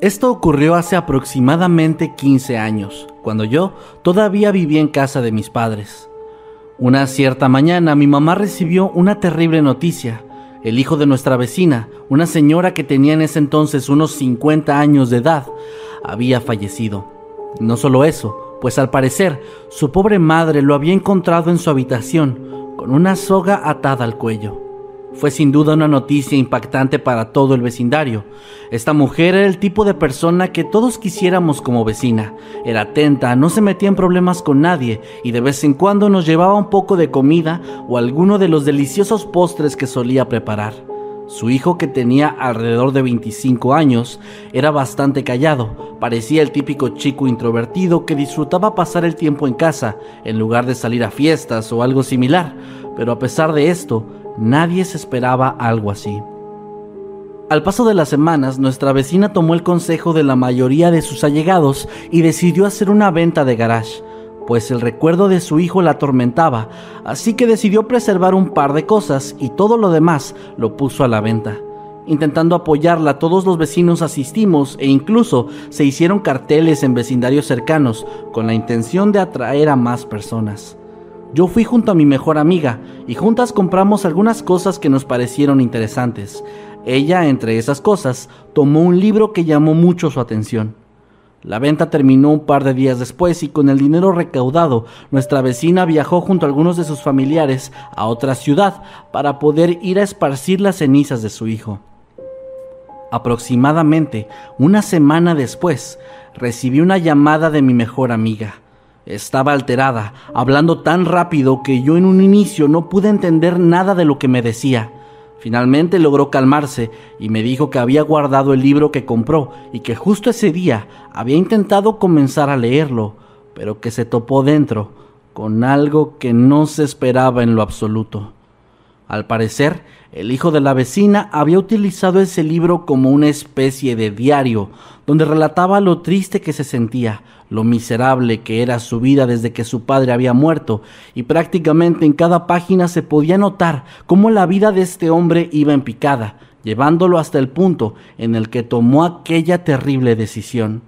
Esto ocurrió hace aproximadamente 15 años, cuando yo todavía vivía en casa de mis padres. Una cierta mañana mi mamá recibió una terrible noticia. El hijo de nuestra vecina, una señora que tenía en ese entonces unos 50 años de edad, había fallecido. No solo eso, pues al parecer su pobre madre lo había encontrado en su habitación con una soga atada al cuello. Fue sin duda una noticia impactante para todo el vecindario. Esta mujer era el tipo de persona que todos quisiéramos como vecina. Era atenta, no se metía en problemas con nadie y de vez en cuando nos llevaba un poco de comida o alguno de los deliciosos postres que solía preparar. Su hijo, que tenía alrededor de 25 años, era bastante callado. Parecía el típico chico introvertido que disfrutaba pasar el tiempo en casa en lugar de salir a fiestas o algo similar. Pero a pesar de esto, Nadie se esperaba algo así. Al paso de las semanas, nuestra vecina tomó el consejo de la mayoría de sus allegados y decidió hacer una venta de garage, pues el recuerdo de su hijo la atormentaba, así que decidió preservar un par de cosas y todo lo demás lo puso a la venta. Intentando apoyarla, todos los vecinos asistimos e incluso se hicieron carteles en vecindarios cercanos con la intención de atraer a más personas. Yo fui junto a mi mejor amiga y juntas compramos algunas cosas que nos parecieron interesantes. Ella, entre esas cosas, tomó un libro que llamó mucho su atención. La venta terminó un par de días después y con el dinero recaudado, nuestra vecina viajó junto a algunos de sus familiares a otra ciudad para poder ir a esparcir las cenizas de su hijo. Aproximadamente una semana después, recibí una llamada de mi mejor amiga. Estaba alterada, hablando tan rápido que yo en un inicio no pude entender nada de lo que me decía. Finalmente logró calmarse y me dijo que había guardado el libro que compró y que justo ese día había intentado comenzar a leerlo, pero que se topó dentro con algo que no se esperaba en lo absoluto. Al parecer, el hijo de la vecina había utilizado ese libro como una especie de diario, donde relataba lo triste que se sentía, lo miserable que era su vida desde que su padre había muerto, y prácticamente en cada página se podía notar cómo la vida de este hombre iba en picada, llevándolo hasta el punto en el que tomó aquella terrible decisión.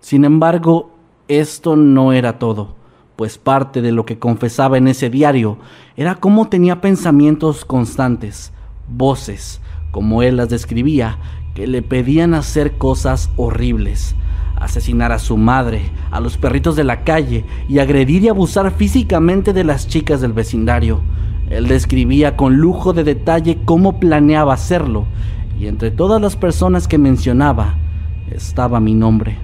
Sin embargo, esto no era todo pues parte de lo que confesaba en ese diario era cómo tenía pensamientos constantes, voces, como él las describía, que le pedían hacer cosas horribles, asesinar a su madre, a los perritos de la calle y agredir y abusar físicamente de las chicas del vecindario. Él describía con lujo de detalle cómo planeaba hacerlo, y entre todas las personas que mencionaba estaba mi nombre.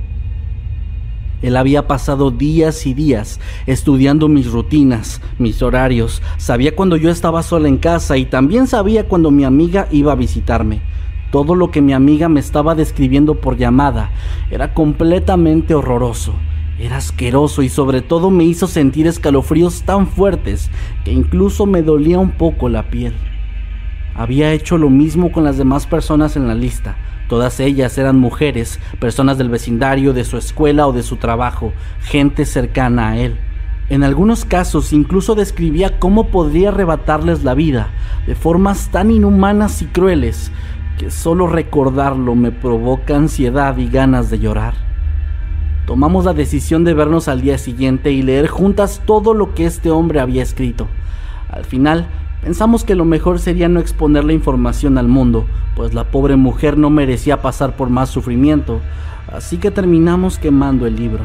Él había pasado días y días estudiando mis rutinas, mis horarios, sabía cuando yo estaba sola en casa y también sabía cuando mi amiga iba a visitarme. Todo lo que mi amiga me estaba describiendo por llamada era completamente horroroso, era asqueroso y sobre todo me hizo sentir escalofríos tan fuertes que incluso me dolía un poco la piel. Había hecho lo mismo con las demás personas en la lista, Todas ellas eran mujeres, personas del vecindario, de su escuela o de su trabajo, gente cercana a él. En algunos casos incluso describía cómo podría arrebatarles la vida de formas tan inhumanas y crueles que solo recordarlo me provoca ansiedad y ganas de llorar. Tomamos la decisión de vernos al día siguiente y leer juntas todo lo que este hombre había escrito. Al final, pensamos que lo mejor sería no exponer la información al mundo, pues la pobre mujer no merecía pasar por más sufrimiento, así que terminamos quemando el libro.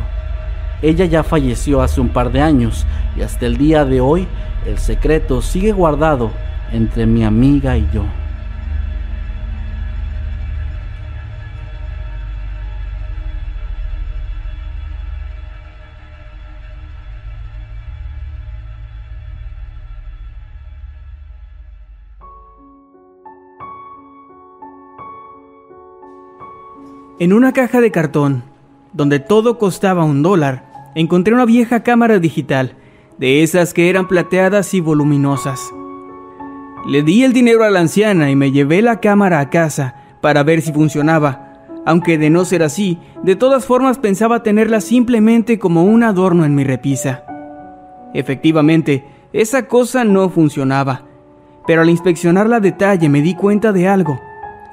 Ella ya falleció hace un par de años y hasta el día de hoy el secreto sigue guardado entre mi amiga y yo. En una caja de cartón, donde todo costaba un dólar, encontré una vieja cámara digital, de esas que eran plateadas y voluminosas. Le di el dinero a la anciana y me llevé la cámara a casa para ver si funcionaba, aunque de no ser así, de todas formas pensaba tenerla simplemente como un adorno en mi repisa. Efectivamente, esa cosa no funcionaba, pero al inspeccionarla detalle me di cuenta de algo.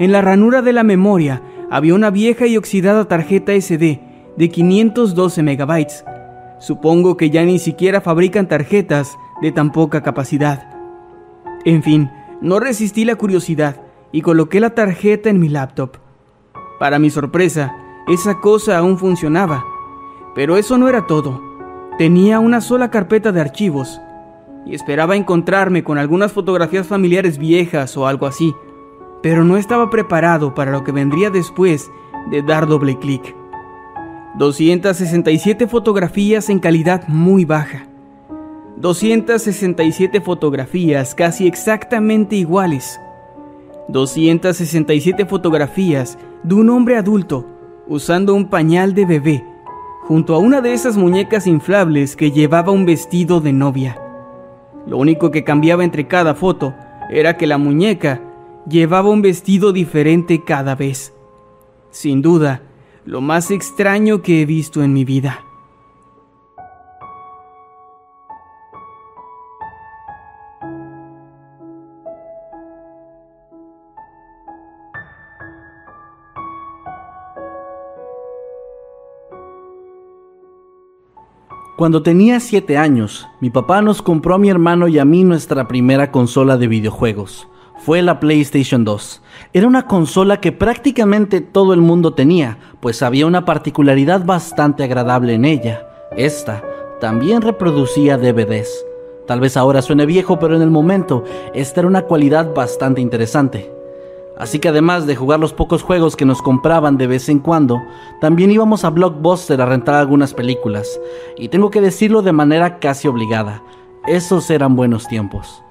En la ranura de la memoria había una vieja y oxidada tarjeta SD de 512 megabytes. Supongo que ya ni siquiera fabrican tarjetas de tan poca capacidad. En fin, no resistí la curiosidad y coloqué la tarjeta en mi laptop. Para mi sorpresa, esa cosa aún funcionaba. Pero eso no era todo. Tenía una sola carpeta de archivos y esperaba encontrarme con algunas fotografías familiares viejas o algo así pero no estaba preparado para lo que vendría después de dar doble clic. 267 fotografías en calidad muy baja. 267 fotografías casi exactamente iguales. 267 fotografías de un hombre adulto usando un pañal de bebé junto a una de esas muñecas inflables que llevaba un vestido de novia. Lo único que cambiaba entre cada foto era que la muñeca llevaba un vestido diferente cada vez. Sin duda, lo más extraño que he visto en mi vida. Cuando tenía 7 años, mi papá nos compró a mi hermano y a mí nuestra primera consola de videojuegos fue la PlayStation 2. Era una consola que prácticamente todo el mundo tenía, pues había una particularidad bastante agradable en ella. Esta también reproducía DVDs. Tal vez ahora suene viejo, pero en el momento esta era una cualidad bastante interesante. Así que además de jugar los pocos juegos que nos compraban de vez en cuando, también íbamos a Blockbuster a rentar algunas películas. Y tengo que decirlo de manera casi obligada, esos eran buenos tiempos.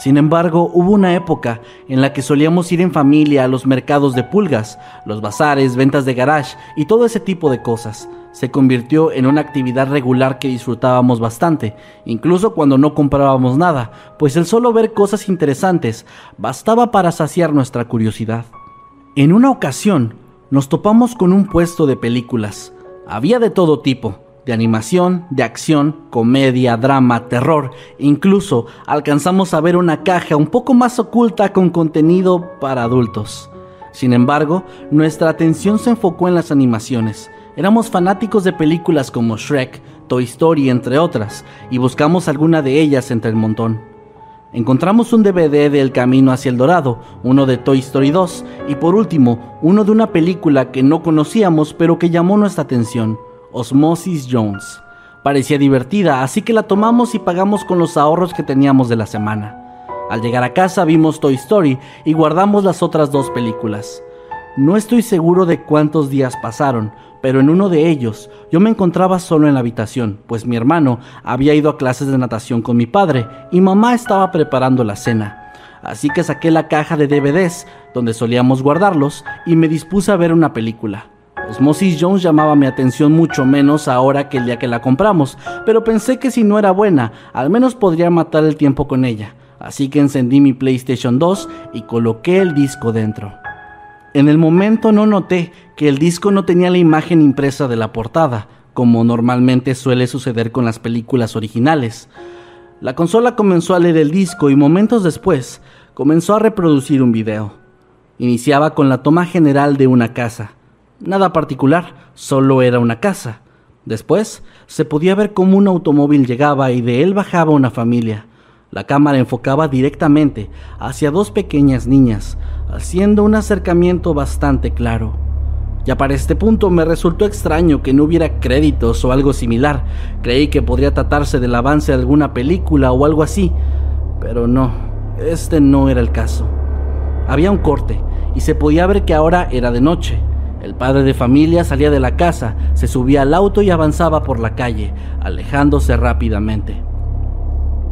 Sin embargo, hubo una época en la que solíamos ir en familia a los mercados de pulgas, los bazares, ventas de garage y todo ese tipo de cosas. Se convirtió en una actividad regular que disfrutábamos bastante, incluso cuando no comprábamos nada, pues el solo ver cosas interesantes bastaba para saciar nuestra curiosidad. En una ocasión, nos topamos con un puesto de películas. Había de todo tipo, de animación, de acción, comedia, drama, terror. Incluso alcanzamos a ver una caja un poco más oculta con contenido para adultos. Sin embargo, nuestra atención se enfocó en las animaciones. Éramos fanáticos de películas como Shrek, Toy Story, entre otras, y buscamos alguna de ellas entre el montón. Encontramos un DVD de El Camino hacia el Dorado, uno de Toy Story 2 y por último, uno de una película que no conocíamos pero que llamó nuestra atención, Osmosis Jones. Parecía divertida, así que la tomamos y pagamos con los ahorros que teníamos de la semana. Al llegar a casa vimos Toy Story y guardamos las otras dos películas. No estoy seguro de cuántos días pasaron, pero en uno de ellos yo me encontraba solo en la habitación, pues mi hermano había ido a clases de natación con mi padre y mamá estaba preparando la cena. Así que saqué la caja de DVDs, donde solíamos guardarlos, y me dispuse a ver una película. Osmosis Jones llamaba mi atención mucho menos ahora que el día que la compramos, pero pensé que si no era buena, al menos podría matar el tiempo con ella. Así que encendí mi PlayStation 2 y coloqué el disco dentro. En el momento no noté que el disco no tenía la imagen impresa de la portada, como normalmente suele suceder con las películas originales. La consola comenzó a leer el disco y momentos después comenzó a reproducir un video. Iniciaba con la toma general de una casa. Nada particular, solo era una casa. Después se podía ver cómo un automóvil llegaba y de él bajaba una familia. La cámara enfocaba directamente hacia dos pequeñas niñas, haciendo un acercamiento bastante claro. Ya para este punto me resultó extraño que no hubiera créditos o algo similar. Creí que podría tratarse del avance de alguna película o algo así, pero no, este no era el caso. Había un corte y se podía ver que ahora era de noche. El padre de familia salía de la casa, se subía al auto y avanzaba por la calle, alejándose rápidamente.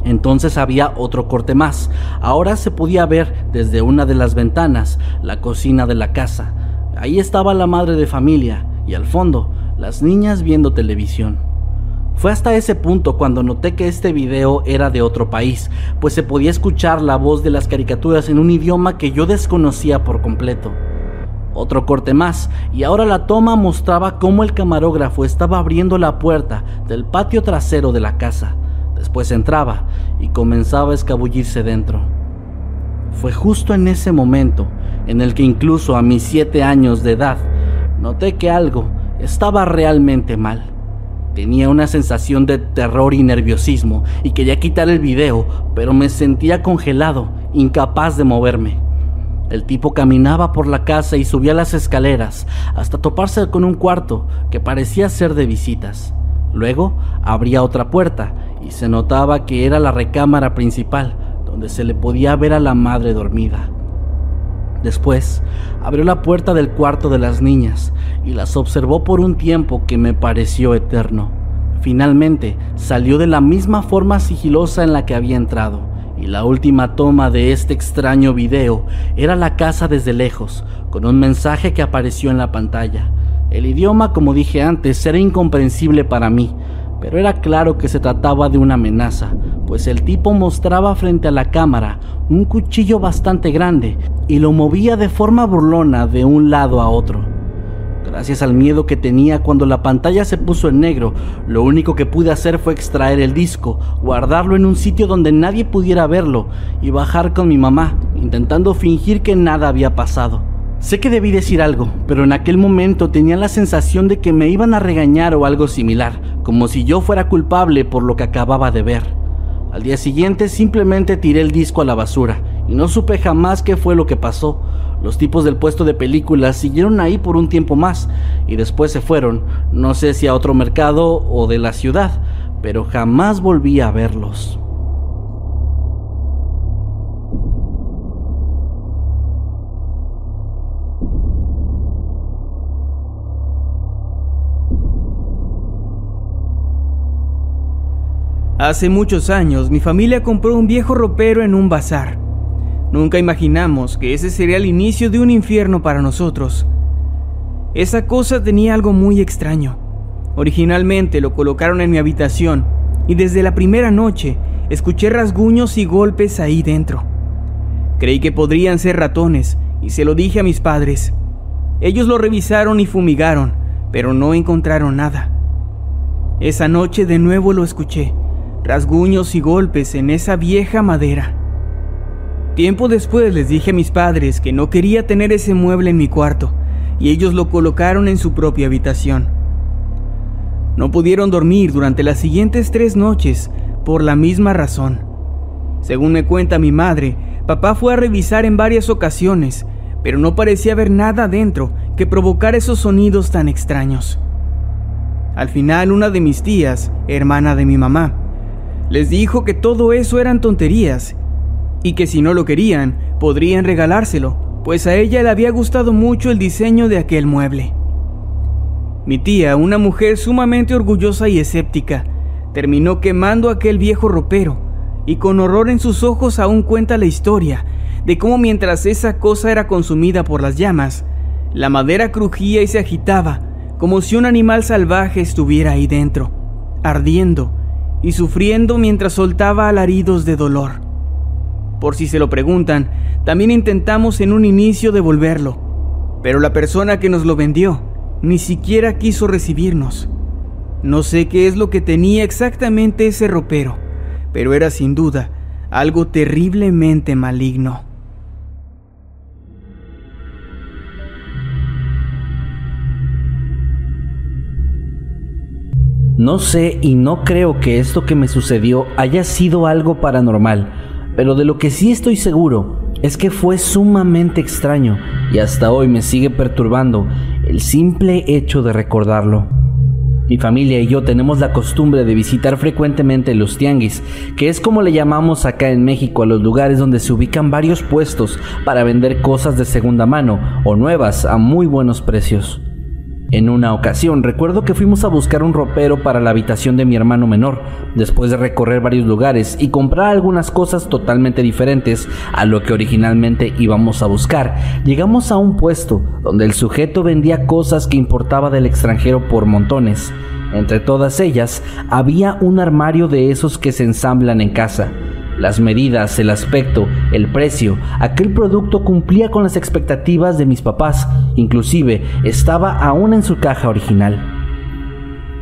Entonces había otro corte más. Ahora se podía ver desde una de las ventanas la cocina de la casa. Ahí estaba la madre de familia y al fondo las niñas viendo televisión. Fue hasta ese punto cuando noté que este video era de otro país, pues se podía escuchar la voz de las caricaturas en un idioma que yo desconocía por completo. Otro corte más, y ahora la toma mostraba cómo el camarógrafo estaba abriendo la puerta del patio trasero de la casa. Después entraba y comenzaba a escabullirse dentro. Fue justo en ese momento en el que incluso a mis siete años de edad noté que algo estaba realmente mal. Tenía una sensación de terror y nerviosismo y quería quitar el video, pero me sentía congelado, incapaz de moverme. El tipo caminaba por la casa y subía las escaleras hasta toparse con un cuarto que parecía ser de visitas. Luego abría otra puerta y se notaba que era la recámara principal, donde se le podía ver a la madre dormida. Después abrió la puerta del cuarto de las niñas y las observó por un tiempo que me pareció eterno. Finalmente salió de la misma forma sigilosa en la que había entrado, y la última toma de este extraño video era la casa desde lejos, con un mensaje que apareció en la pantalla. El idioma, como dije antes, era incomprensible para mí, pero era claro que se trataba de una amenaza, pues el tipo mostraba frente a la cámara un cuchillo bastante grande y lo movía de forma burlona de un lado a otro. Gracias al miedo que tenía cuando la pantalla se puso en negro, lo único que pude hacer fue extraer el disco, guardarlo en un sitio donde nadie pudiera verlo y bajar con mi mamá, intentando fingir que nada había pasado. Sé que debí decir algo, pero en aquel momento tenía la sensación de que me iban a regañar o algo similar, como si yo fuera culpable por lo que acababa de ver. Al día siguiente simplemente tiré el disco a la basura y no supe jamás qué fue lo que pasó. Los tipos del puesto de películas siguieron ahí por un tiempo más y después se fueron, no sé si a otro mercado o de la ciudad, pero jamás volví a verlos. Hace muchos años mi familia compró un viejo ropero en un bazar. Nunca imaginamos que ese sería el inicio de un infierno para nosotros. Esa cosa tenía algo muy extraño. Originalmente lo colocaron en mi habitación y desde la primera noche escuché rasguños y golpes ahí dentro. Creí que podrían ser ratones y se lo dije a mis padres. Ellos lo revisaron y fumigaron, pero no encontraron nada. Esa noche de nuevo lo escuché rasguños y golpes en esa vieja madera. Tiempo después les dije a mis padres que no quería tener ese mueble en mi cuarto, y ellos lo colocaron en su propia habitación. No pudieron dormir durante las siguientes tres noches por la misma razón. Según me cuenta mi madre, papá fue a revisar en varias ocasiones, pero no parecía haber nada dentro que provocara esos sonidos tan extraños. Al final, una de mis tías, hermana de mi mamá, les dijo que todo eso eran tonterías y que si no lo querían, podrían regalárselo, pues a ella le había gustado mucho el diseño de aquel mueble. Mi tía, una mujer sumamente orgullosa y escéptica, terminó quemando aquel viejo ropero y con horror en sus ojos aún cuenta la historia de cómo mientras esa cosa era consumida por las llamas, la madera crujía y se agitaba como si un animal salvaje estuviera ahí dentro, ardiendo y sufriendo mientras soltaba alaridos de dolor por si se lo preguntan, también intentamos en un inicio devolverlo, pero la persona que nos lo vendió ni siquiera quiso recibirnos. No sé qué es lo que tenía exactamente ese ropero, pero era sin duda algo terriblemente maligno. No sé y no creo que esto que me sucedió haya sido algo paranormal pero de lo que sí estoy seguro es que fue sumamente extraño y hasta hoy me sigue perturbando el simple hecho de recordarlo. Mi familia y yo tenemos la costumbre de visitar frecuentemente los tianguis, que es como le llamamos acá en México a los lugares donde se ubican varios puestos para vender cosas de segunda mano o nuevas a muy buenos precios. En una ocasión recuerdo que fuimos a buscar un ropero para la habitación de mi hermano menor, después de recorrer varios lugares y comprar algunas cosas totalmente diferentes a lo que originalmente íbamos a buscar. Llegamos a un puesto donde el sujeto vendía cosas que importaba del extranjero por montones. Entre todas ellas había un armario de esos que se ensamblan en casa. Las medidas, el aspecto, el precio, aquel producto cumplía con las expectativas de mis papás, inclusive estaba aún en su caja original.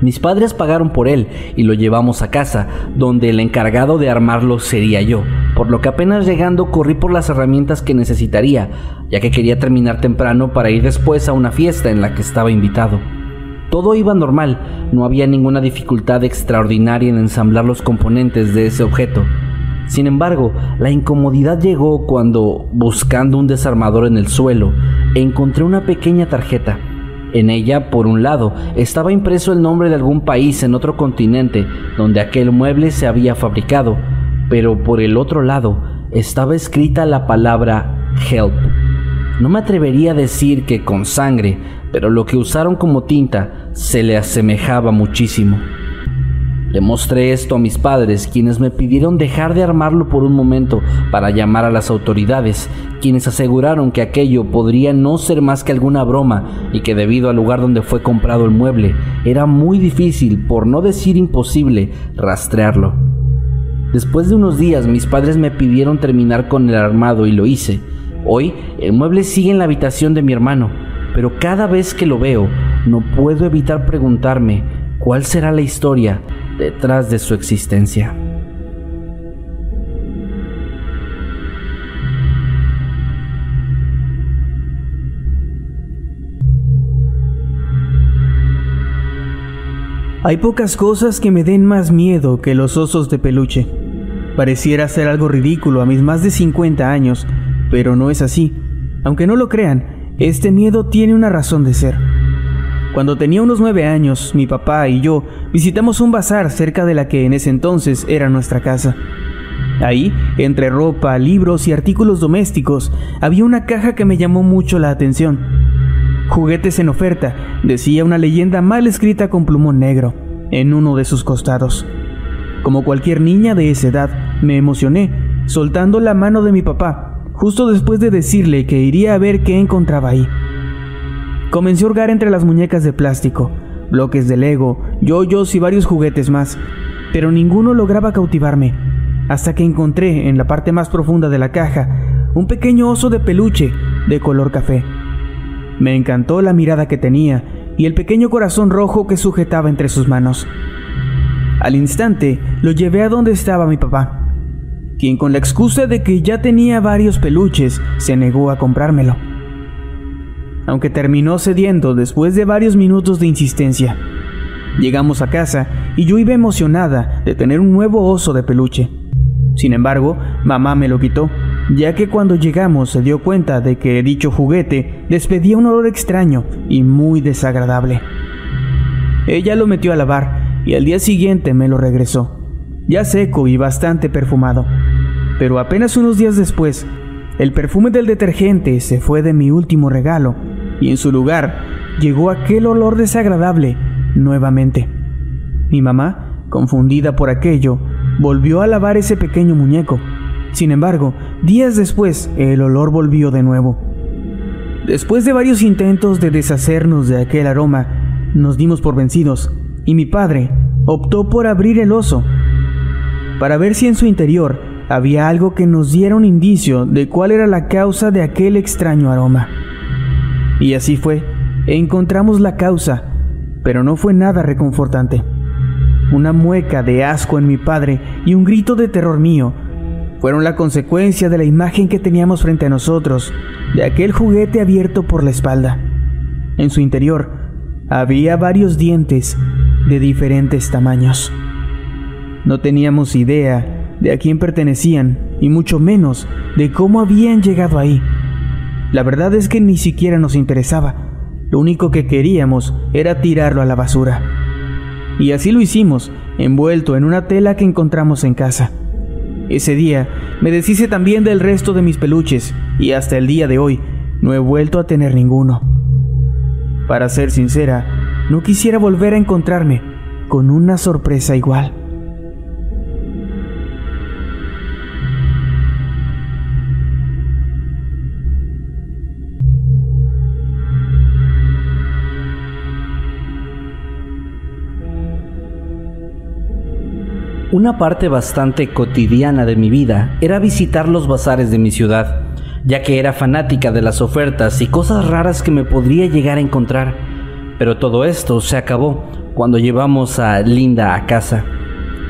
Mis padres pagaron por él y lo llevamos a casa, donde el encargado de armarlo sería yo, por lo que apenas llegando corrí por las herramientas que necesitaría, ya que quería terminar temprano para ir después a una fiesta en la que estaba invitado. Todo iba normal, no había ninguna dificultad extraordinaria en ensamblar los componentes de ese objeto. Sin embargo, la incomodidad llegó cuando, buscando un desarmador en el suelo, encontré una pequeña tarjeta. En ella, por un lado, estaba impreso el nombre de algún país en otro continente donde aquel mueble se había fabricado, pero por el otro lado estaba escrita la palabra help. No me atrevería a decir que con sangre, pero lo que usaron como tinta se le asemejaba muchísimo. Le mostré esto a mis padres, quienes me pidieron dejar de armarlo por un momento para llamar a las autoridades, quienes aseguraron que aquello podría no ser más que alguna broma y que debido al lugar donde fue comprado el mueble, era muy difícil, por no decir imposible, rastrearlo. Después de unos días mis padres me pidieron terminar con el armado y lo hice. Hoy el mueble sigue en la habitación de mi hermano, pero cada vez que lo veo no puedo evitar preguntarme cuál será la historia detrás de su existencia. Hay pocas cosas que me den más miedo que los osos de peluche. Pareciera ser algo ridículo a mis más de 50 años, pero no es así. Aunque no lo crean, este miedo tiene una razón de ser. Cuando tenía unos nueve años, mi papá y yo visitamos un bazar cerca de la que en ese entonces era nuestra casa. Ahí, entre ropa, libros y artículos domésticos, había una caja que me llamó mucho la atención. Juguetes en oferta, decía una leyenda mal escrita con plumón negro, en uno de sus costados. Como cualquier niña de esa edad, me emocioné, soltando la mano de mi papá, justo después de decirle que iría a ver qué encontraba ahí. Comencé a hurgar entre las muñecas de plástico, bloques de Lego, yoyos y varios juguetes más, pero ninguno lograba cautivarme, hasta que encontré en la parte más profunda de la caja un pequeño oso de peluche de color café. Me encantó la mirada que tenía y el pequeño corazón rojo que sujetaba entre sus manos. Al instante lo llevé a donde estaba mi papá, quien con la excusa de que ya tenía varios peluches se negó a comprármelo aunque terminó cediendo después de varios minutos de insistencia. Llegamos a casa y yo iba emocionada de tener un nuevo oso de peluche. Sin embargo, mamá me lo quitó, ya que cuando llegamos se dio cuenta de que dicho juguete despedía un olor extraño y muy desagradable. Ella lo metió a lavar y al día siguiente me lo regresó, ya seco y bastante perfumado. Pero apenas unos días después, el perfume del detergente se fue de mi último regalo y en su lugar llegó aquel olor desagradable nuevamente. Mi mamá, confundida por aquello, volvió a lavar ese pequeño muñeco. Sin embargo, días después el olor volvió de nuevo. Después de varios intentos de deshacernos de aquel aroma, nos dimos por vencidos y mi padre optó por abrir el oso para ver si en su interior había algo que nos diera un indicio de cuál era la causa de aquel extraño aroma. Y así fue, encontramos la causa, pero no fue nada reconfortante. Una mueca de asco en mi padre y un grito de terror mío fueron la consecuencia de la imagen que teníamos frente a nosotros, de aquel juguete abierto por la espalda. En su interior había varios dientes de diferentes tamaños. No teníamos idea de a quién pertenecían y mucho menos de cómo habían llegado ahí. La verdad es que ni siquiera nos interesaba. Lo único que queríamos era tirarlo a la basura. Y así lo hicimos, envuelto en una tela que encontramos en casa. Ese día me deshice también del resto de mis peluches y hasta el día de hoy no he vuelto a tener ninguno. Para ser sincera, no quisiera volver a encontrarme con una sorpresa igual. Una parte bastante cotidiana de mi vida era visitar los bazares de mi ciudad, ya que era fanática de las ofertas y cosas raras que me podría llegar a encontrar. Pero todo esto se acabó cuando llevamos a Linda a casa.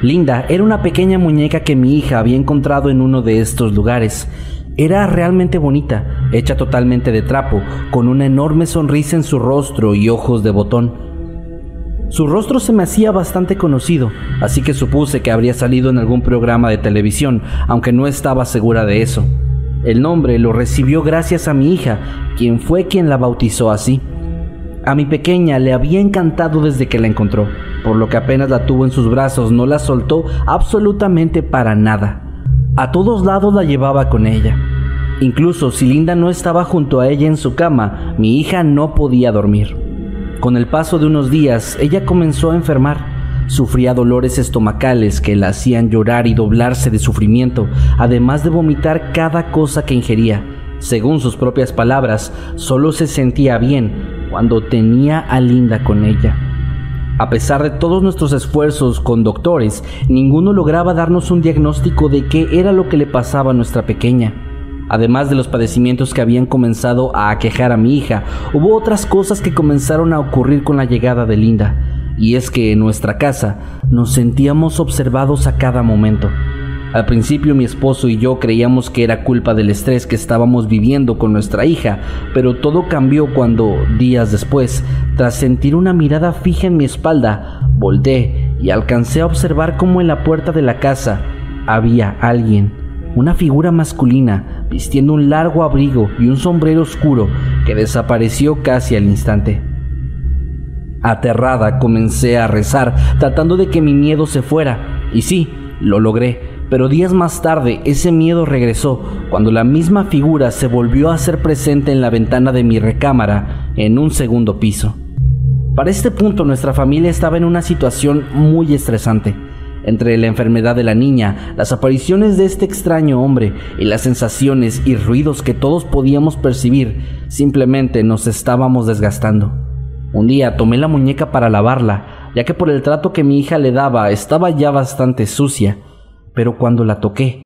Linda era una pequeña muñeca que mi hija había encontrado en uno de estos lugares. Era realmente bonita, hecha totalmente de trapo, con una enorme sonrisa en su rostro y ojos de botón. Su rostro se me hacía bastante conocido, así que supuse que habría salido en algún programa de televisión, aunque no estaba segura de eso. El nombre lo recibió gracias a mi hija, quien fue quien la bautizó así. A mi pequeña le había encantado desde que la encontró, por lo que apenas la tuvo en sus brazos no la soltó absolutamente para nada. A todos lados la llevaba con ella. Incluso si Linda no estaba junto a ella en su cama, mi hija no podía dormir. Con el paso de unos días, ella comenzó a enfermar. Sufría dolores estomacales que la hacían llorar y doblarse de sufrimiento, además de vomitar cada cosa que ingería. Según sus propias palabras, solo se sentía bien cuando tenía a Linda con ella. A pesar de todos nuestros esfuerzos con doctores, ninguno lograba darnos un diagnóstico de qué era lo que le pasaba a nuestra pequeña. Además de los padecimientos que habían comenzado a aquejar a mi hija, hubo otras cosas que comenzaron a ocurrir con la llegada de Linda, y es que en nuestra casa nos sentíamos observados a cada momento. Al principio mi esposo y yo creíamos que era culpa del estrés que estábamos viviendo con nuestra hija, pero todo cambió cuando, días después, tras sentir una mirada fija en mi espalda, volteé y alcancé a observar cómo en la puerta de la casa había alguien, una figura masculina, vistiendo un largo abrigo y un sombrero oscuro que desapareció casi al instante. Aterrada comencé a rezar, tratando de que mi miedo se fuera, y sí, lo logré, pero días más tarde ese miedo regresó cuando la misma figura se volvió a hacer presente en la ventana de mi recámara en un segundo piso. Para este punto nuestra familia estaba en una situación muy estresante. Entre la enfermedad de la niña, las apariciones de este extraño hombre y las sensaciones y ruidos que todos podíamos percibir, simplemente nos estábamos desgastando. Un día tomé la muñeca para lavarla, ya que por el trato que mi hija le daba estaba ya bastante sucia, pero cuando la toqué,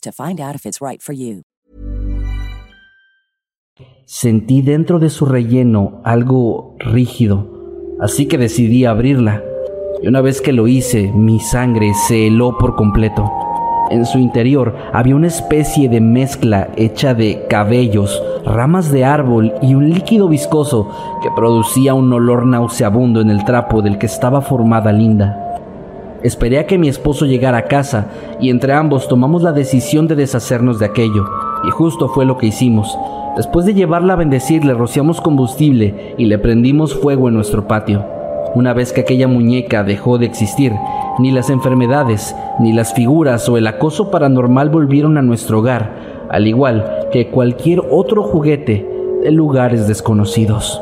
to find out if it's right for you. Sentí dentro de su relleno algo rígido, así que decidí abrirla. Y una vez que lo hice, mi sangre se heló por completo. En su interior había una especie de mezcla hecha de cabellos, ramas de árbol y un líquido viscoso que producía un olor nauseabundo en el trapo del que estaba formada Linda. Esperé a que mi esposo llegara a casa y entre ambos tomamos la decisión de deshacernos de aquello, y justo fue lo que hicimos. Después de llevarla a bendecir, le rociamos combustible y le prendimos fuego en nuestro patio. Una vez que aquella muñeca dejó de existir, ni las enfermedades, ni las figuras o el acoso paranormal volvieron a nuestro hogar, al igual que cualquier otro juguete de lugares desconocidos.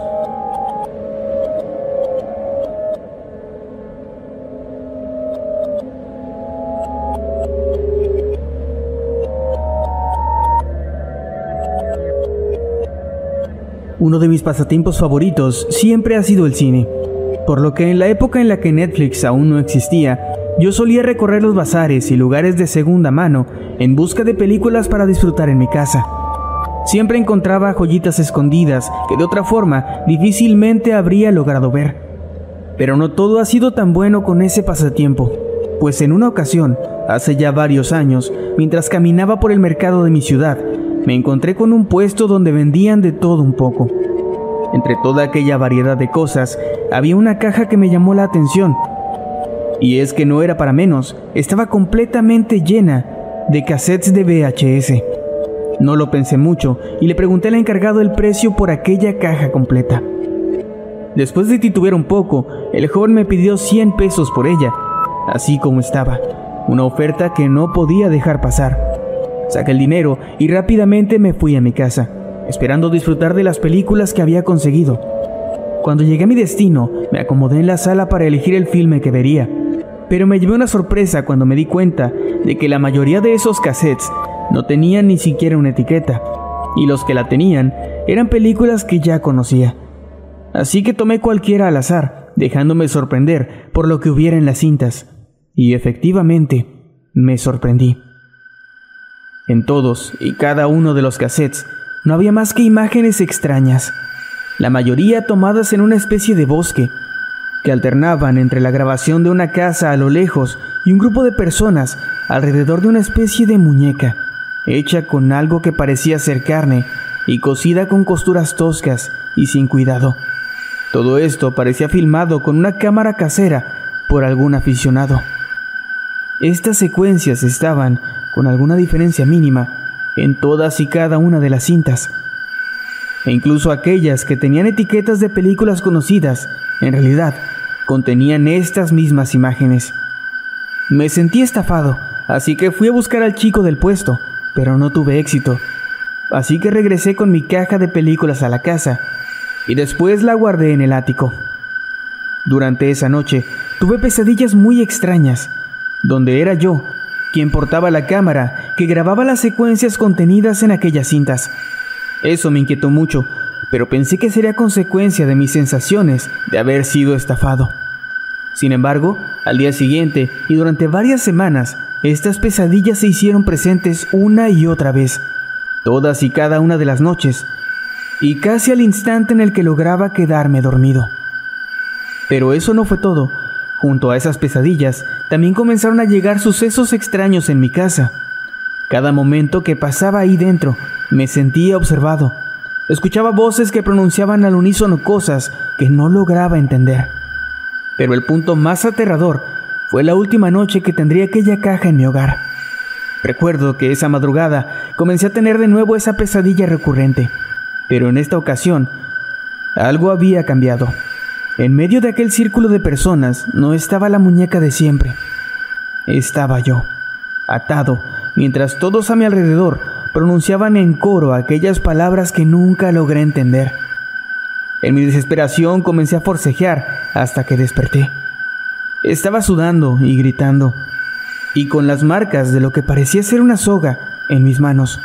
Uno de mis pasatiempos favoritos siempre ha sido el cine, por lo que en la época en la que Netflix aún no existía, yo solía recorrer los bazares y lugares de segunda mano en busca de películas para disfrutar en mi casa. Siempre encontraba joyitas escondidas que de otra forma difícilmente habría logrado ver. Pero no todo ha sido tan bueno con ese pasatiempo, pues en una ocasión, hace ya varios años, mientras caminaba por el mercado de mi ciudad, me encontré con un puesto donde vendían de todo un poco. Entre toda aquella variedad de cosas, había una caja que me llamó la atención. Y es que no era para menos, estaba completamente llena de cassettes de VHS. No lo pensé mucho y le pregunté al encargado el precio por aquella caja completa. Después de titubear un poco, el joven me pidió 100 pesos por ella, así como estaba, una oferta que no podía dejar pasar. Saqué el dinero y rápidamente me fui a mi casa, esperando disfrutar de las películas que había conseguido. Cuando llegué a mi destino, me acomodé en la sala para elegir el filme que vería, pero me llevé una sorpresa cuando me di cuenta de que la mayoría de esos cassettes no tenían ni siquiera una etiqueta, y los que la tenían eran películas que ya conocía. Así que tomé cualquiera al azar, dejándome sorprender por lo que hubiera en las cintas, y efectivamente me sorprendí. En todos y cada uno de los cassettes no había más que imágenes extrañas, la mayoría tomadas en una especie de bosque, que alternaban entre la grabación de una casa a lo lejos y un grupo de personas alrededor de una especie de muñeca, hecha con algo que parecía ser carne y cosida con costuras toscas y sin cuidado. Todo esto parecía filmado con una cámara casera por algún aficionado. Estas secuencias estaban con alguna diferencia mínima, en todas y cada una de las cintas. E incluso aquellas que tenían etiquetas de películas conocidas, en realidad, contenían estas mismas imágenes. Me sentí estafado, así que fui a buscar al chico del puesto, pero no tuve éxito. Así que regresé con mi caja de películas a la casa y después la guardé en el ático. Durante esa noche tuve pesadillas muy extrañas, donde era yo quien portaba la cámara que grababa las secuencias contenidas en aquellas cintas. Eso me inquietó mucho, pero pensé que sería consecuencia de mis sensaciones de haber sido estafado. Sin embargo, al día siguiente y durante varias semanas, estas pesadillas se hicieron presentes una y otra vez, todas y cada una de las noches, y casi al instante en el que lograba quedarme dormido. Pero eso no fue todo, Junto a esas pesadillas, también comenzaron a llegar sucesos extraños en mi casa. Cada momento que pasaba ahí dentro, me sentía observado. Escuchaba voces que pronunciaban al unísono cosas que no lograba entender. Pero el punto más aterrador fue la última noche que tendría aquella caja en mi hogar. Recuerdo que esa madrugada comencé a tener de nuevo esa pesadilla recurrente, pero en esta ocasión algo había cambiado. En medio de aquel círculo de personas no estaba la muñeca de siempre. Estaba yo, atado, mientras todos a mi alrededor pronunciaban en coro aquellas palabras que nunca logré entender. En mi desesperación comencé a forcejear hasta que desperté. Estaba sudando y gritando, y con las marcas de lo que parecía ser una soga en mis manos.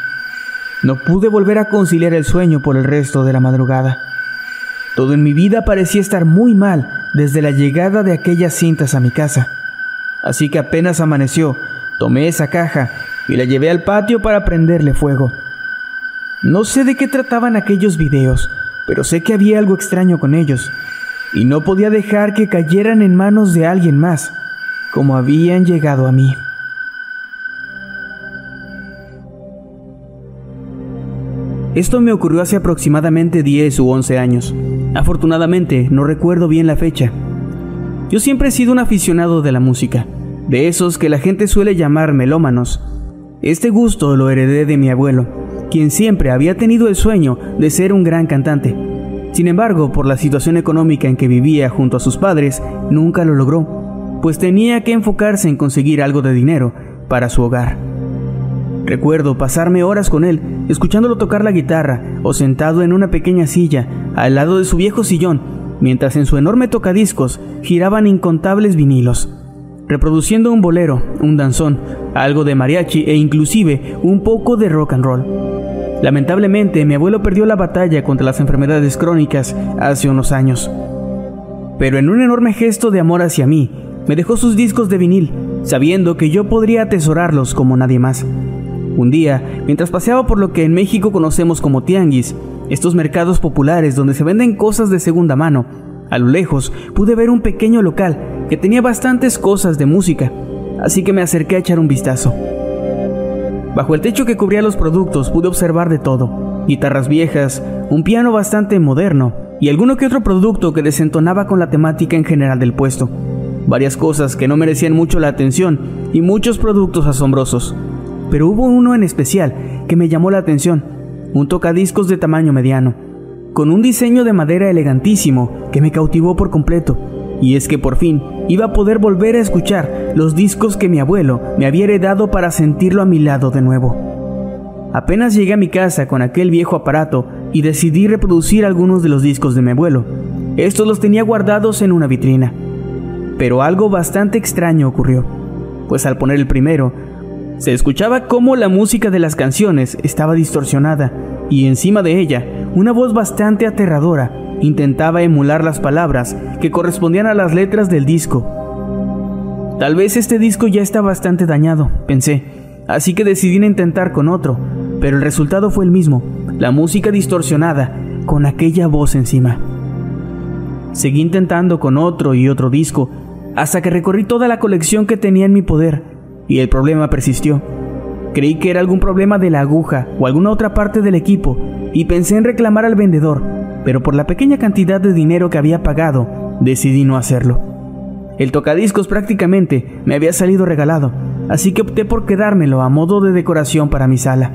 No pude volver a conciliar el sueño por el resto de la madrugada. Todo en mi vida parecía estar muy mal desde la llegada de aquellas cintas a mi casa. Así que apenas amaneció, tomé esa caja y la llevé al patio para prenderle fuego. No sé de qué trataban aquellos videos, pero sé que había algo extraño con ellos, y no podía dejar que cayeran en manos de alguien más, como habían llegado a mí. Esto me ocurrió hace aproximadamente 10 u 11 años. Afortunadamente, no recuerdo bien la fecha. Yo siempre he sido un aficionado de la música, de esos que la gente suele llamar melómanos. Este gusto lo heredé de mi abuelo, quien siempre había tenido el sueño de ser un gran cantante. Sin embargo, por la situación económica en que vivía junto a sus padres, nunca lo logró, pues tenía que enfocarse en conseguir algo de dinero para su hogar. Recuerdo pasarme horas con él, escuchándolo tocar la guitarra o sentado en una pequeña silla al lado de su viejo sillón, mientras en su enorme tocadiscos giraban incontables vinilos, reproduciendo un bolero, un danzón, algo de mariachi e inclusive un poco de rock and roll. Lamentablemente, mi abuelo perdió la batalla contra las enfermedades crónicas hace unos años. Pero en un enorme gesto de amor hacia mí, me dejó sus discos de vinil, sabiendo que yo podría atesorarlos como nadie más. Un día, mientras paseaba por lo que en México conocemos como tianguis, estos mercados populares donde se venden cosas de segunda mano, a lo lejos pude ver un pequeño local que tenía bastantes cosas de música, así que me acerqué a echar un vistazo. Bajo el techo que cubría los productos pude observar de todo. Guitarras viejas, un piano bastante moderno y alguno que otro producto que desentonaba con la temática en general del puesto. Varias cosas que no merecían mucho la atención y muchos productos asombrosos. Pero hubo uno en especial que me llamó la atención, un tocadiscos de tamaño mediano, con un diseño de madera elegantísimo que me cautivó por completo. Y es que por fin iba a poder volver a escuchar los discos que mi abuelo me había heredado para sentirlo a mi lado de nuevo. Apenas llegué a mi casa con aquel viejo aparato y decidí reproducir algunos de los discos de mi abuelo. Estos los tenía guardados en una vitrina. Pero algo bastante extraño ocurrió, pues al poner el primero, se escuchaba cómo la música de las canciones estaba distorsionada y encima de ella una voz bastante aterradora intentaba emular las palabras que correspondían a las letras del disco. Tal vez este disco ya está bastante dañado, pensé, así que decidí intentar con otro, pero el resultado fue el mismo, la música distorsionada, con aquella voz encima. Seguí intentando con otro y otro disco, hasta que recorrí toda la colección que tenía en mi poder, y el problema persistió. Creí que era algún problema de la aguja o alguna otra parte del equipo, y pensé en reclamar al vendedor, pero por la pequeña cantidad de dinero que había pagado, decidí no hacerlo. El tocadiscos prácticamente me había salido regalado, así que opté por quedármelo a modo de decoración para mi sala.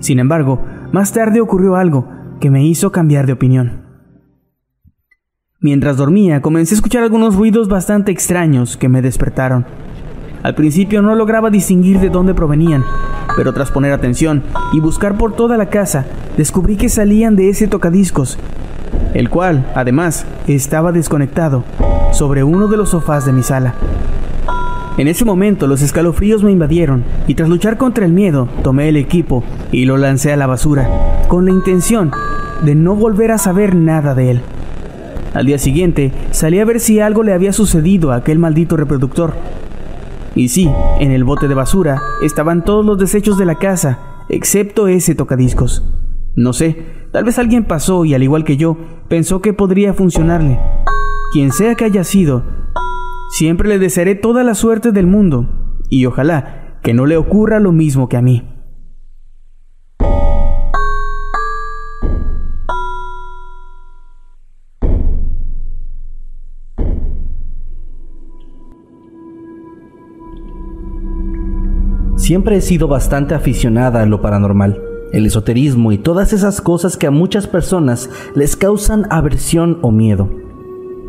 Sin embargo, más tarde ocurrió algo que me hizo cambiar de opinión. Mientras dormía, comencé a escuchar algunos ruidos bastante extraños que me despertaron. Al principio no lograba distinguir de dónde provenían, pero tras poner atención y buscar por toda la casa, descubrí que salían de ese tocadiscos, el cual, además, estaba desconectado sobre uno de los sofás de mi sala. En ese momento los escalofríos me invadieron y tras luchar contra el miedo tomé el equipo y lo lancé a la basura, con la intención de no volver a saber nada de él. Al día siguiente salí a ver si algo le había sucedido a aquel maldito reproductor, y sí, en el bote de basura estaban todos los desechos de la casa, excepto ese tocadiscos. No sé, tal vez alguien pasó y al igual que yo, pensó que podría funcionarle. Quien sea que haya sido, siempre le desearé toda la suerte del mundo y ojalá que no le ocurra lo mismo que a mí. Siempre he sido bastante aficionada a lo paranormal, el esoterismo y todas esas cosas que a muchas personas les causan aversión o miedo.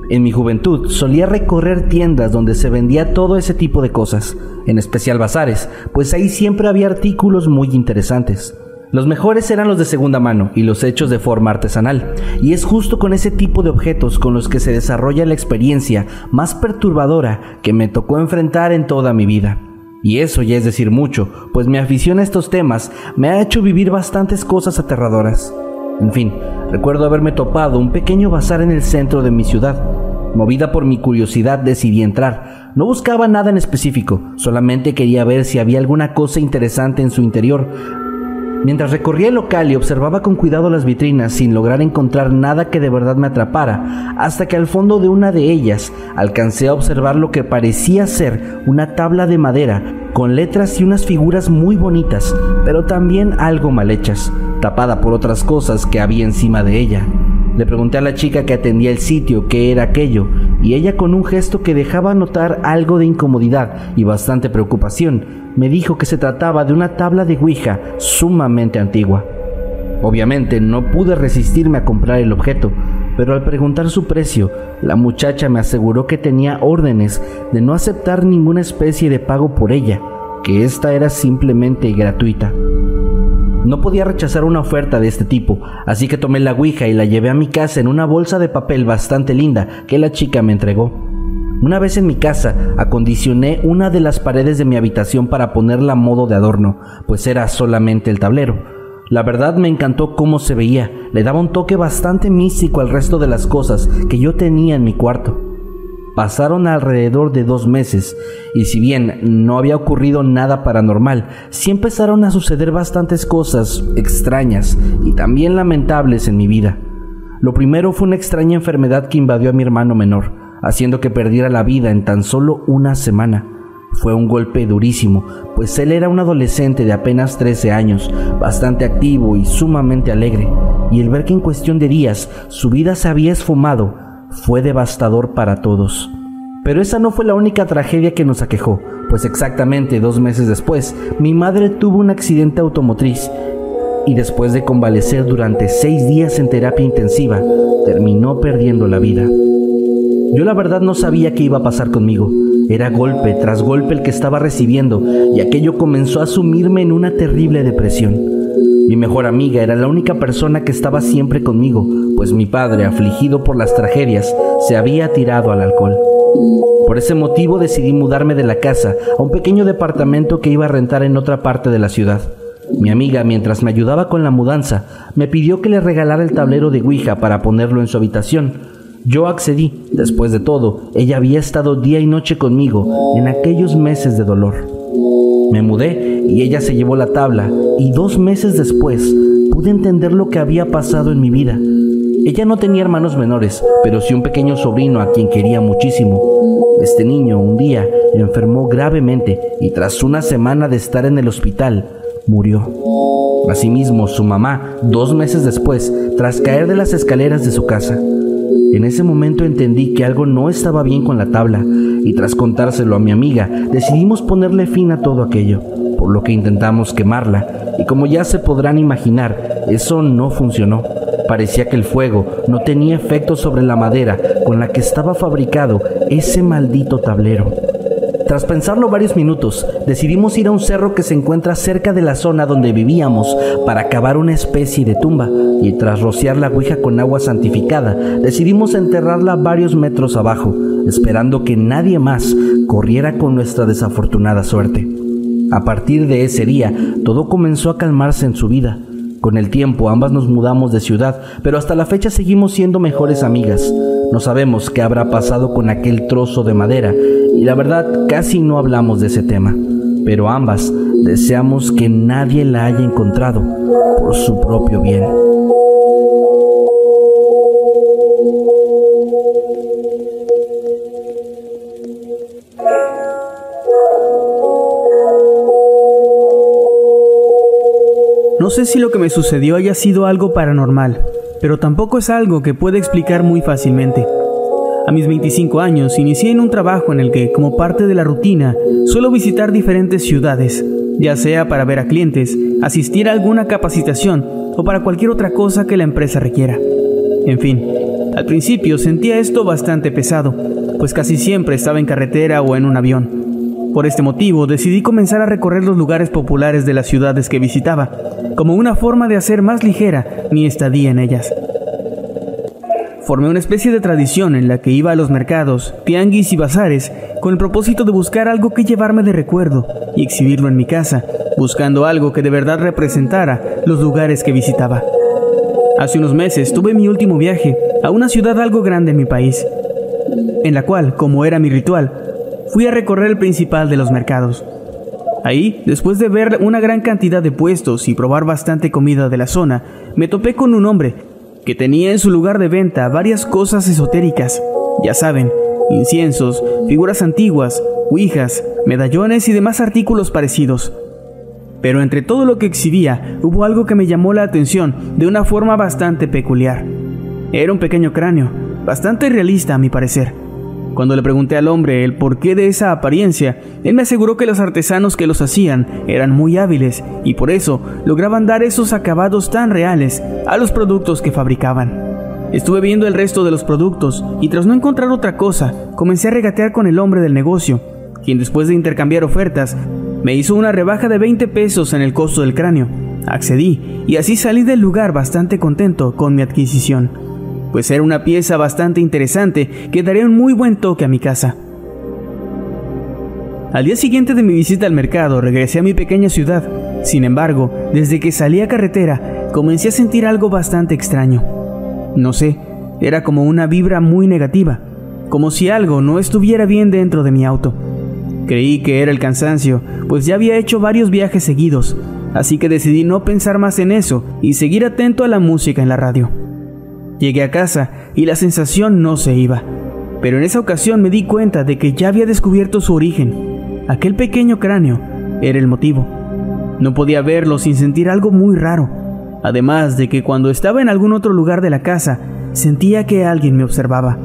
En mi juventud solía recorrer tiendas donde se vendía todo ese tipo de cosas, en especial bazares, pues ahí siempre había artículos muy interesantes. Los mejores eran los de segunda mano y los hechos de forma artesanal, y es justo con ese tipo de objetos con los que se desarrolla la experiencia más perturbadora que me tocó enfrentar en toda mi vida. Y eso ya es decir mucho, pues mi afición a estos temas me ha hecho vivir bastantes cosas aterradoras. En fin, recuerdo haberme topado un pequeño bazar en el centro de mi ciudad. Movida por mi curiosidad decidí entrar. No buscaba nada en específico, solamente quería ver si había alguna cosa interesante en su interior, Mientras recorría el local y observaba con cuidado las vitrinas sin lograr encontrar nada que de verdad me atrapara, hasta que al fondo de una de ellas alcancé a observar lo que parecía ser una tabla de madera con letras y unas figuras muy bonitas, pero también algo mal hechas, tapada por otras cosas que había encima de ella. Le pregunté a la chica que atendía el sitio qué era aquello, y ella con un gesto que dejaba notar algo de incomodidad y bastante preocupación, me dijo que se trataba de una tabla de Ouija sumamente antigua. Obviamente no pude resistirme a comprar el objeto, pero al preguntar su precio, la muchacha me aseguró que tenía órdenes de no aceptar ninguna especie de pago por ella, que esta era simplemente gratuita. No podía rechazar una oferta de este tipo, así que tomé la Ouija y la llevé a mi casa en una bolsa de papel bastante linda que la chica me entregó. Una vez en mi casa, acondicioné una de las paredes de mi habitación para ponerla a modo de adorno, pues era solamente el tablero. La verdad me encantó cómo se veía, le daba un toque bastante místico al resto de las cosas que yo tenía en mi cuarto. Pasaron alrededor de dos meses y si bien no había ocurrido nada paranormal, sí empezaron a suceder bastantes cosas extrañas y también lamentables en mi vida. Lo primero fue una extraña enfermedad que invadió a mi hermano menor, haciendo que perdiera la vida en tan solo una semana. Fue un golpe durísimo, pues él era un adolescente de apenas 13 años, bastante activo y sumamente alegre, y el ver que en cuestión de días su vida se había esfumado fue devastador para todos. Pero esa no fue la única tragedia que nos aquejó, pues exactamente dos meses después, mi madre tuvo un accidente automotriz y después de convalecer durante seis días en terapia intensiva, terminó perdiendo la vida. Yo la verdad no sabía qué iba a pasar conmigo. Era golpe tras golpe el que estaba recibiendo y aquello comenzó a sumirme en una terrible depresión. Mi mejor amiga era la única persona que estaba siempre conmigo, pues mi padre, afligido por las tragedias, se había tirado al alcohol. Por ese motivo decidí mudarme de la casa a un pequeño departamento que iba a rentar en otra parte de la ciudad. Mi amiga, mientras me ayudaba con la mudanza, me pidió que le regalara el tablero de Ouija para ponerlo en su habitación. Yo accedí, después de todo, ella había estado día y noche conmigo en aquellos meses de dolor. Me mudé y ella se llevó la tabla y dos meses después pude entender lo que había pasado en mi vida. Ella no tenía hermanos menores, pero sí un pequeño sobrino a quien quería muchísimo. Este niño un día enfermó gravemente y tras una semana de estar en el hospital, murió. Asimismo, su mamá, dos meses después, tras caer de las escaleras de su casa. En ese momento entendí que algo no estaba bien con la tabla y tras contárselo a mi amiga decidimos ponerle fin a todo aquello, por lo que intentamos quemarla y como ya se podrán imaginar, eso no funcionó. Parecía que el fuego no tenía efecto sobre la madera con la que estaba fabricado ese maldito tablero. Tras pensarlo varios minutos, decidimos ir a un cerro que se encuentra cerca de la zona donde vivíamos para cavar una especie de tumba y tras rociar la ouija con agua santificada, decidimos enterrarla varios metros abajo, esperando que nadie más corriera con nuestra desafortunada suerte. A partir de ese día, todo comenzó a calmarse en su vida. Con el tiempo ambas nos mudamos de ciudad, pero hasta la fecha seguimos siendo mejores amigas. No sabemos qué habrá pasado con aquel trozo de madera y la verdad casi no hablamos de ese tema, pero ambas deseamos que nadie la haya encontrado por su propio bien. Sé si lo que me sucedió haya sido algo paranormal, pero tampoco es algo que pueda explicar muy fácilmente. A mis 25 años inicié en un trabajo en el que, como parte de la rutina, suelo visitar diferentes ciudades, ya sea para ver a clientes, asistir a alguna capacitación o para cualquier otra cosa que la empresa requiera. En fin, al principio sentía esto bastante pesado, pues casi siempre estaba en carretera o en un avión. Por este motivo decidí comenzar a recorrer los lugares populares de las ciudades que visitaba, como una forma de hacer más ligera mi estadía en ellas. Formé una especie de tradición en la que iba a los mercados, tianguis y bazares con el propósito de buscar algo que llevarme de recuerdo y exhibirlo en mi casa, buscando algo que de verdad representara los lugares que visitaba. Hace unos meses tuve mi último viaje a una ciudad algo grande en mi país, en la cual, como era mi ritual, fui a recorrer el principal de los mercados. Ahí, después de ver una gran cantidad de puestos y probar bastante comida de la zona, me topé con un hombre que tenía en su lugar de venta varias cosas esotéricas, ya saben, inciensos, figuras antiguas, ouijas, medallones y demás artículos parecidos. Pero entre todo lo que exhibía hubo algo que me llamó la atención de una forma bastante peculiar. Era un pequeño cráneo, bastante realista a mi parecer. Cuando le pregunté al hombre el porqué de esa apariencia, él me aseguró que los artesanos que los hacían eran muy hábiles y por eso lograban dar esos acabados tan reales a los productos que fabricaban. Estuve viendo el resto de los productos y tras no encontrar otra cosa, comencé a regatear con el hombre del negocio, quien después de intercambiar ofertas, me hizo una rebaja de 20 pesos en el costo del cráneo. Accedí y así salí del lugar bastante contento con mi adquisición, pues era una pieza bastante interesante que daría un muy buen toque a mi casa. Al día siguiente de mi visita al mercado regresé a mi pequeña ciudad. Sin embargo, desde que salí a carretera, comencé a sentir algo bastante extraño. No sé, era como una vibra muy negativa, como si algo no estuviera bien dentro de mi auto. Creí que era el cansancio, pues ya había hecho varios viajes seguidos, así que decidí no pensar más en eso y seguir atento a la música en la radio. Llegué a casa y la sensación no se iba, pero en esa ocasión me di cuenta de que ya había descubierto su origen. Aquel pequeño cráneo era el motivo. No podía verlo sin sentir algo muy raro, además de que cuando estaba en algún otro lugar de la casa sentía que alguien me observaba.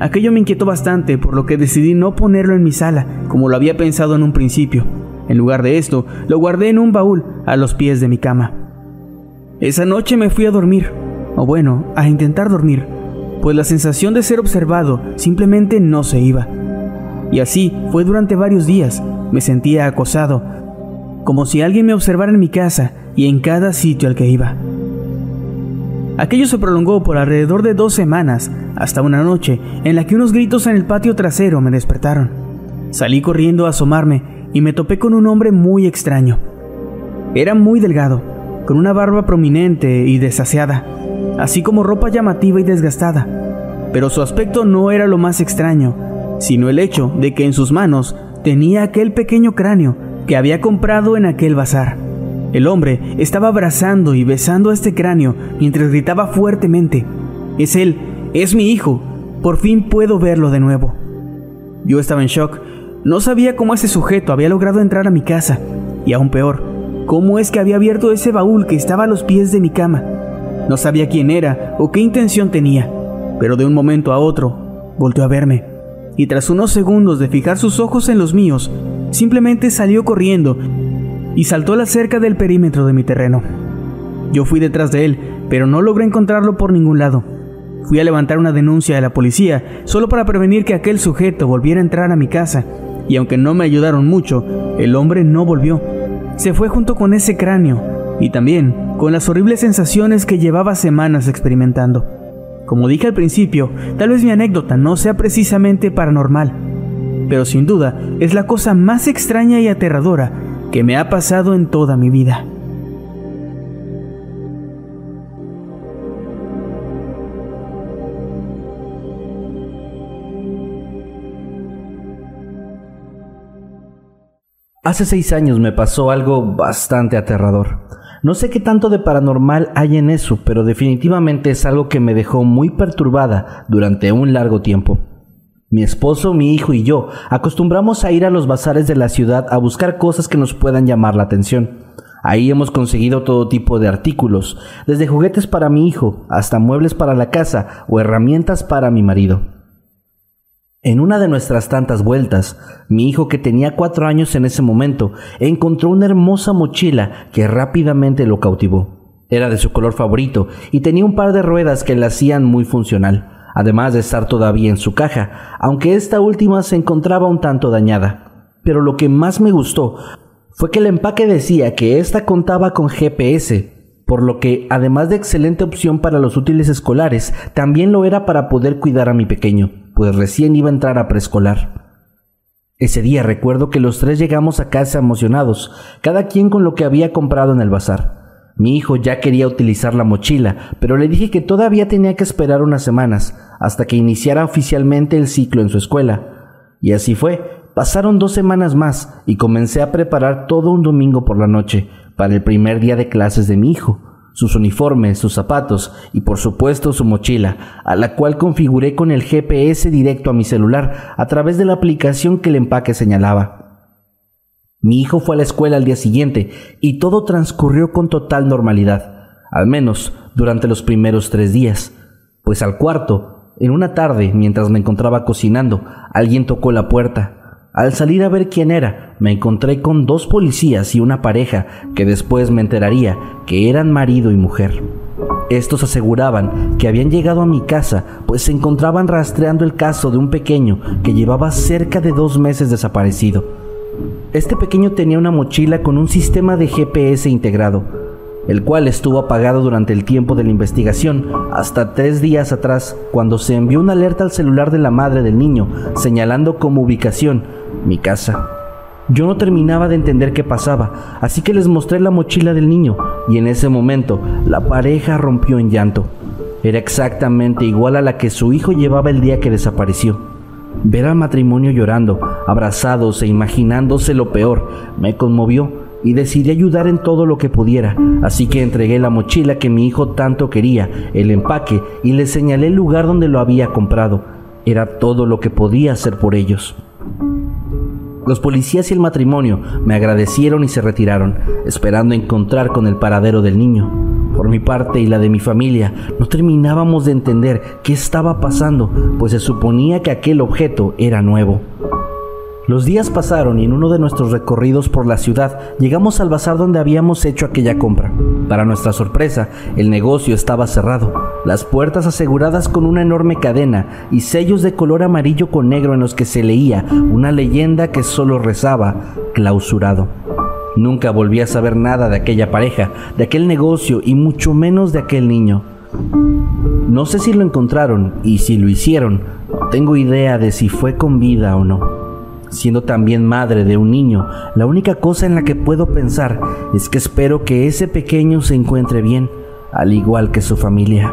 Aquello me inquietó bastante, por lo que decidí no ponerlo en mi sala, como lo había pensado en un principio. En lugar de esto, lo guardé en un baúl a los pies de mi cama. Esa noche me fui a dormir, o bueno, a intentar dormir, pues la sensación de ser observado simplemente no se iba. Y así fue durante varios días. Me sentía acosado, como si alguien me observara en mi casa y en cada sitio al que iba. Aquello se prolongó por alrededor de dos semanas, hasta una noche en la que unos gritos en el patio trasero me despertaron. Salí corriendo a asomarme y me topé con un hombre muy extraño. Era muy delgado, con una barba prominente y desaseada, así como ropa llamativa y desgastada. Pero su aspecto no era lo más extraño, sino el hecho de que en sus manos tenía aquel pequeño cráneo que había comprado en aquel bazar. El hombre estaba abrazando y besando a este cráneo mientras gritaba fuertemente, Es él, es mi hijo, por fin puedo verlo de nuevo. Yo estaba en shock, no sabía cómo ese sujeto había logrado entrar a mi casa, y aún peor, cómo es que había abierto ese baúl que estaba a los pies de mi cama. No sabía quién era o qué intención tenía, pero de un momento a otro volteó a verme, y tras unos segundos de fijar sus ojos en los míos, simplemente salió corriendo y saltó la cerca del perímetro de mi terreno. Yo fui detrás de él, pero no logré encontrarlo por ningún lado. Fui a levantar una denuncia a la policía solo para prevenir que aquel sujeto volviera a entrar a mi casa, y aunque no me ayudaron mucho, el hombre no volvió. Se fue junto con ese cráneo y también con las horribles sensaciones que llevaba semanas experimentando. Como dije al principio, tal vez mi anécdota no sea precisamente paranormal, pero sin duda es la cosa más extraña y aterradora que me ha pasado en toda mi vida. Hace seis años me pasó algo bastante aterrador. No sé qué tanto de paranormal hay en eso, pero definitivamente es algo que me dejó muy perturbada durante un largo tiempo. Mi esposo, mi hijo y yo acostumbramos a ir a los bazares de la ciudad a buscar cosas que nos puedan llamar la atención. Ahí hemos conseguido todo tipo de artículos, desde juguetes para mi hijo hasta muebles para la casa o herramientas para mi marido. En una de nuestras tantas vueltas, mi hijo que tenía cuatro años en ese momento encontró una hermosa mochila que rápidamente lo cautivó. Era de su color favorito y tenía un par de ruedas que la hacían muy funcional además de estar todavía en su caja, aunque esta última se encontraba un tanto dañada. Pero lo que más me gustó fue que el empaque decía que esta contaba con GPS, por lo que, además de excelente opción para los útiles escolares, también lo era para poder cuidar a mi pequeño, pues recién iba a entrar a preescolar. Ese día recuerdo que los tres llegamos a casa emocionados, cada quien con lo que había comprado en el bazar. Mi hijo ya quería utilizar la mochila, pero le dije que todavía tenía que esperar unas semanas hasta que iniciara oficialmente el ciclo en su escuela. Y así fue. Pasaron dos semanas más y comencé a preparar todo un domingo por la noche para el primer día de clases de mi hijo, sus uniformes, sus zapatos y por supuesto su mochila, a la cual configuré con el GPS directo a mi celular a través de la aplicación que el empaque señalaba. Mi hijo fue a la escuela al día siguiente y todo transcurrió con total normalidad, al menos durante los primeros tres días, pues al cuarto En una tarde, mientras me encontraba cocinando, alguien tocó la puerta. Al salir a ver quién era, me encontré con dos policías y una pareja que después me enteraría que eran marido y mujer. Estos aseguraban que habían llegado a mi casa, pues se encontraban rastreando el caso de un pequeño que llevaba cerca de dos meses desaparecido. Este pequeño tenía una mochila con un sistema de GPS integrado, el cual estuvo apagado durante el tiempo de la investigación, hasta tres días atrás, cuando se envió una alerta al celular de la madre del niño, señalando como ubicación mi casa. Yo no terminaba de entender qué pasaba, así que les mostré la mochila del niño y en ese momento la pareja rompió en llanto. Era exactamente igual a la que su hijo llevaba el día que desapareció. Ver al matrimonio llorando, abrazados e imaginándose lo peor, me conmovió y decidí ayudar en todo lo que pudiera, así que entregué la mochila que mi hijo tanto quería, el empaque y le señalé el lugar donde lo había comprado. Era todo lo que podía hacer por ellos. Los policías y el matrimonio me agradecieron y se retiraron, esperando encontrar con el paradero del niño. Por mi parte y la de mi familia, no terminábamos de entender qué estaba pasando, pues se suponía que aquel objeto era nuevo. Los días pasaron y en uno de nuestros recorridos por la ciudad llegamos al bazar donde habíamos hecho aquella compra. Para nuestra sorpresa, el negocio estaba cerrado, las puertas aseguradas con una enorme cadena y sellos de color amarillo con negro en los que se leía una leyenda que solo rezaba clausurado. Nunca volví a saber nada de aquella pareja, de aquel negocio y mucho menos de aquel niño. No sé si lo encontraron y si lo hicieron, tengo idea de si fue con vida o no. Siendo también madre de un niño, la única cosa en la que puedo pensar es que espero que ese pequeño se encuentre bien, al igual que su familia.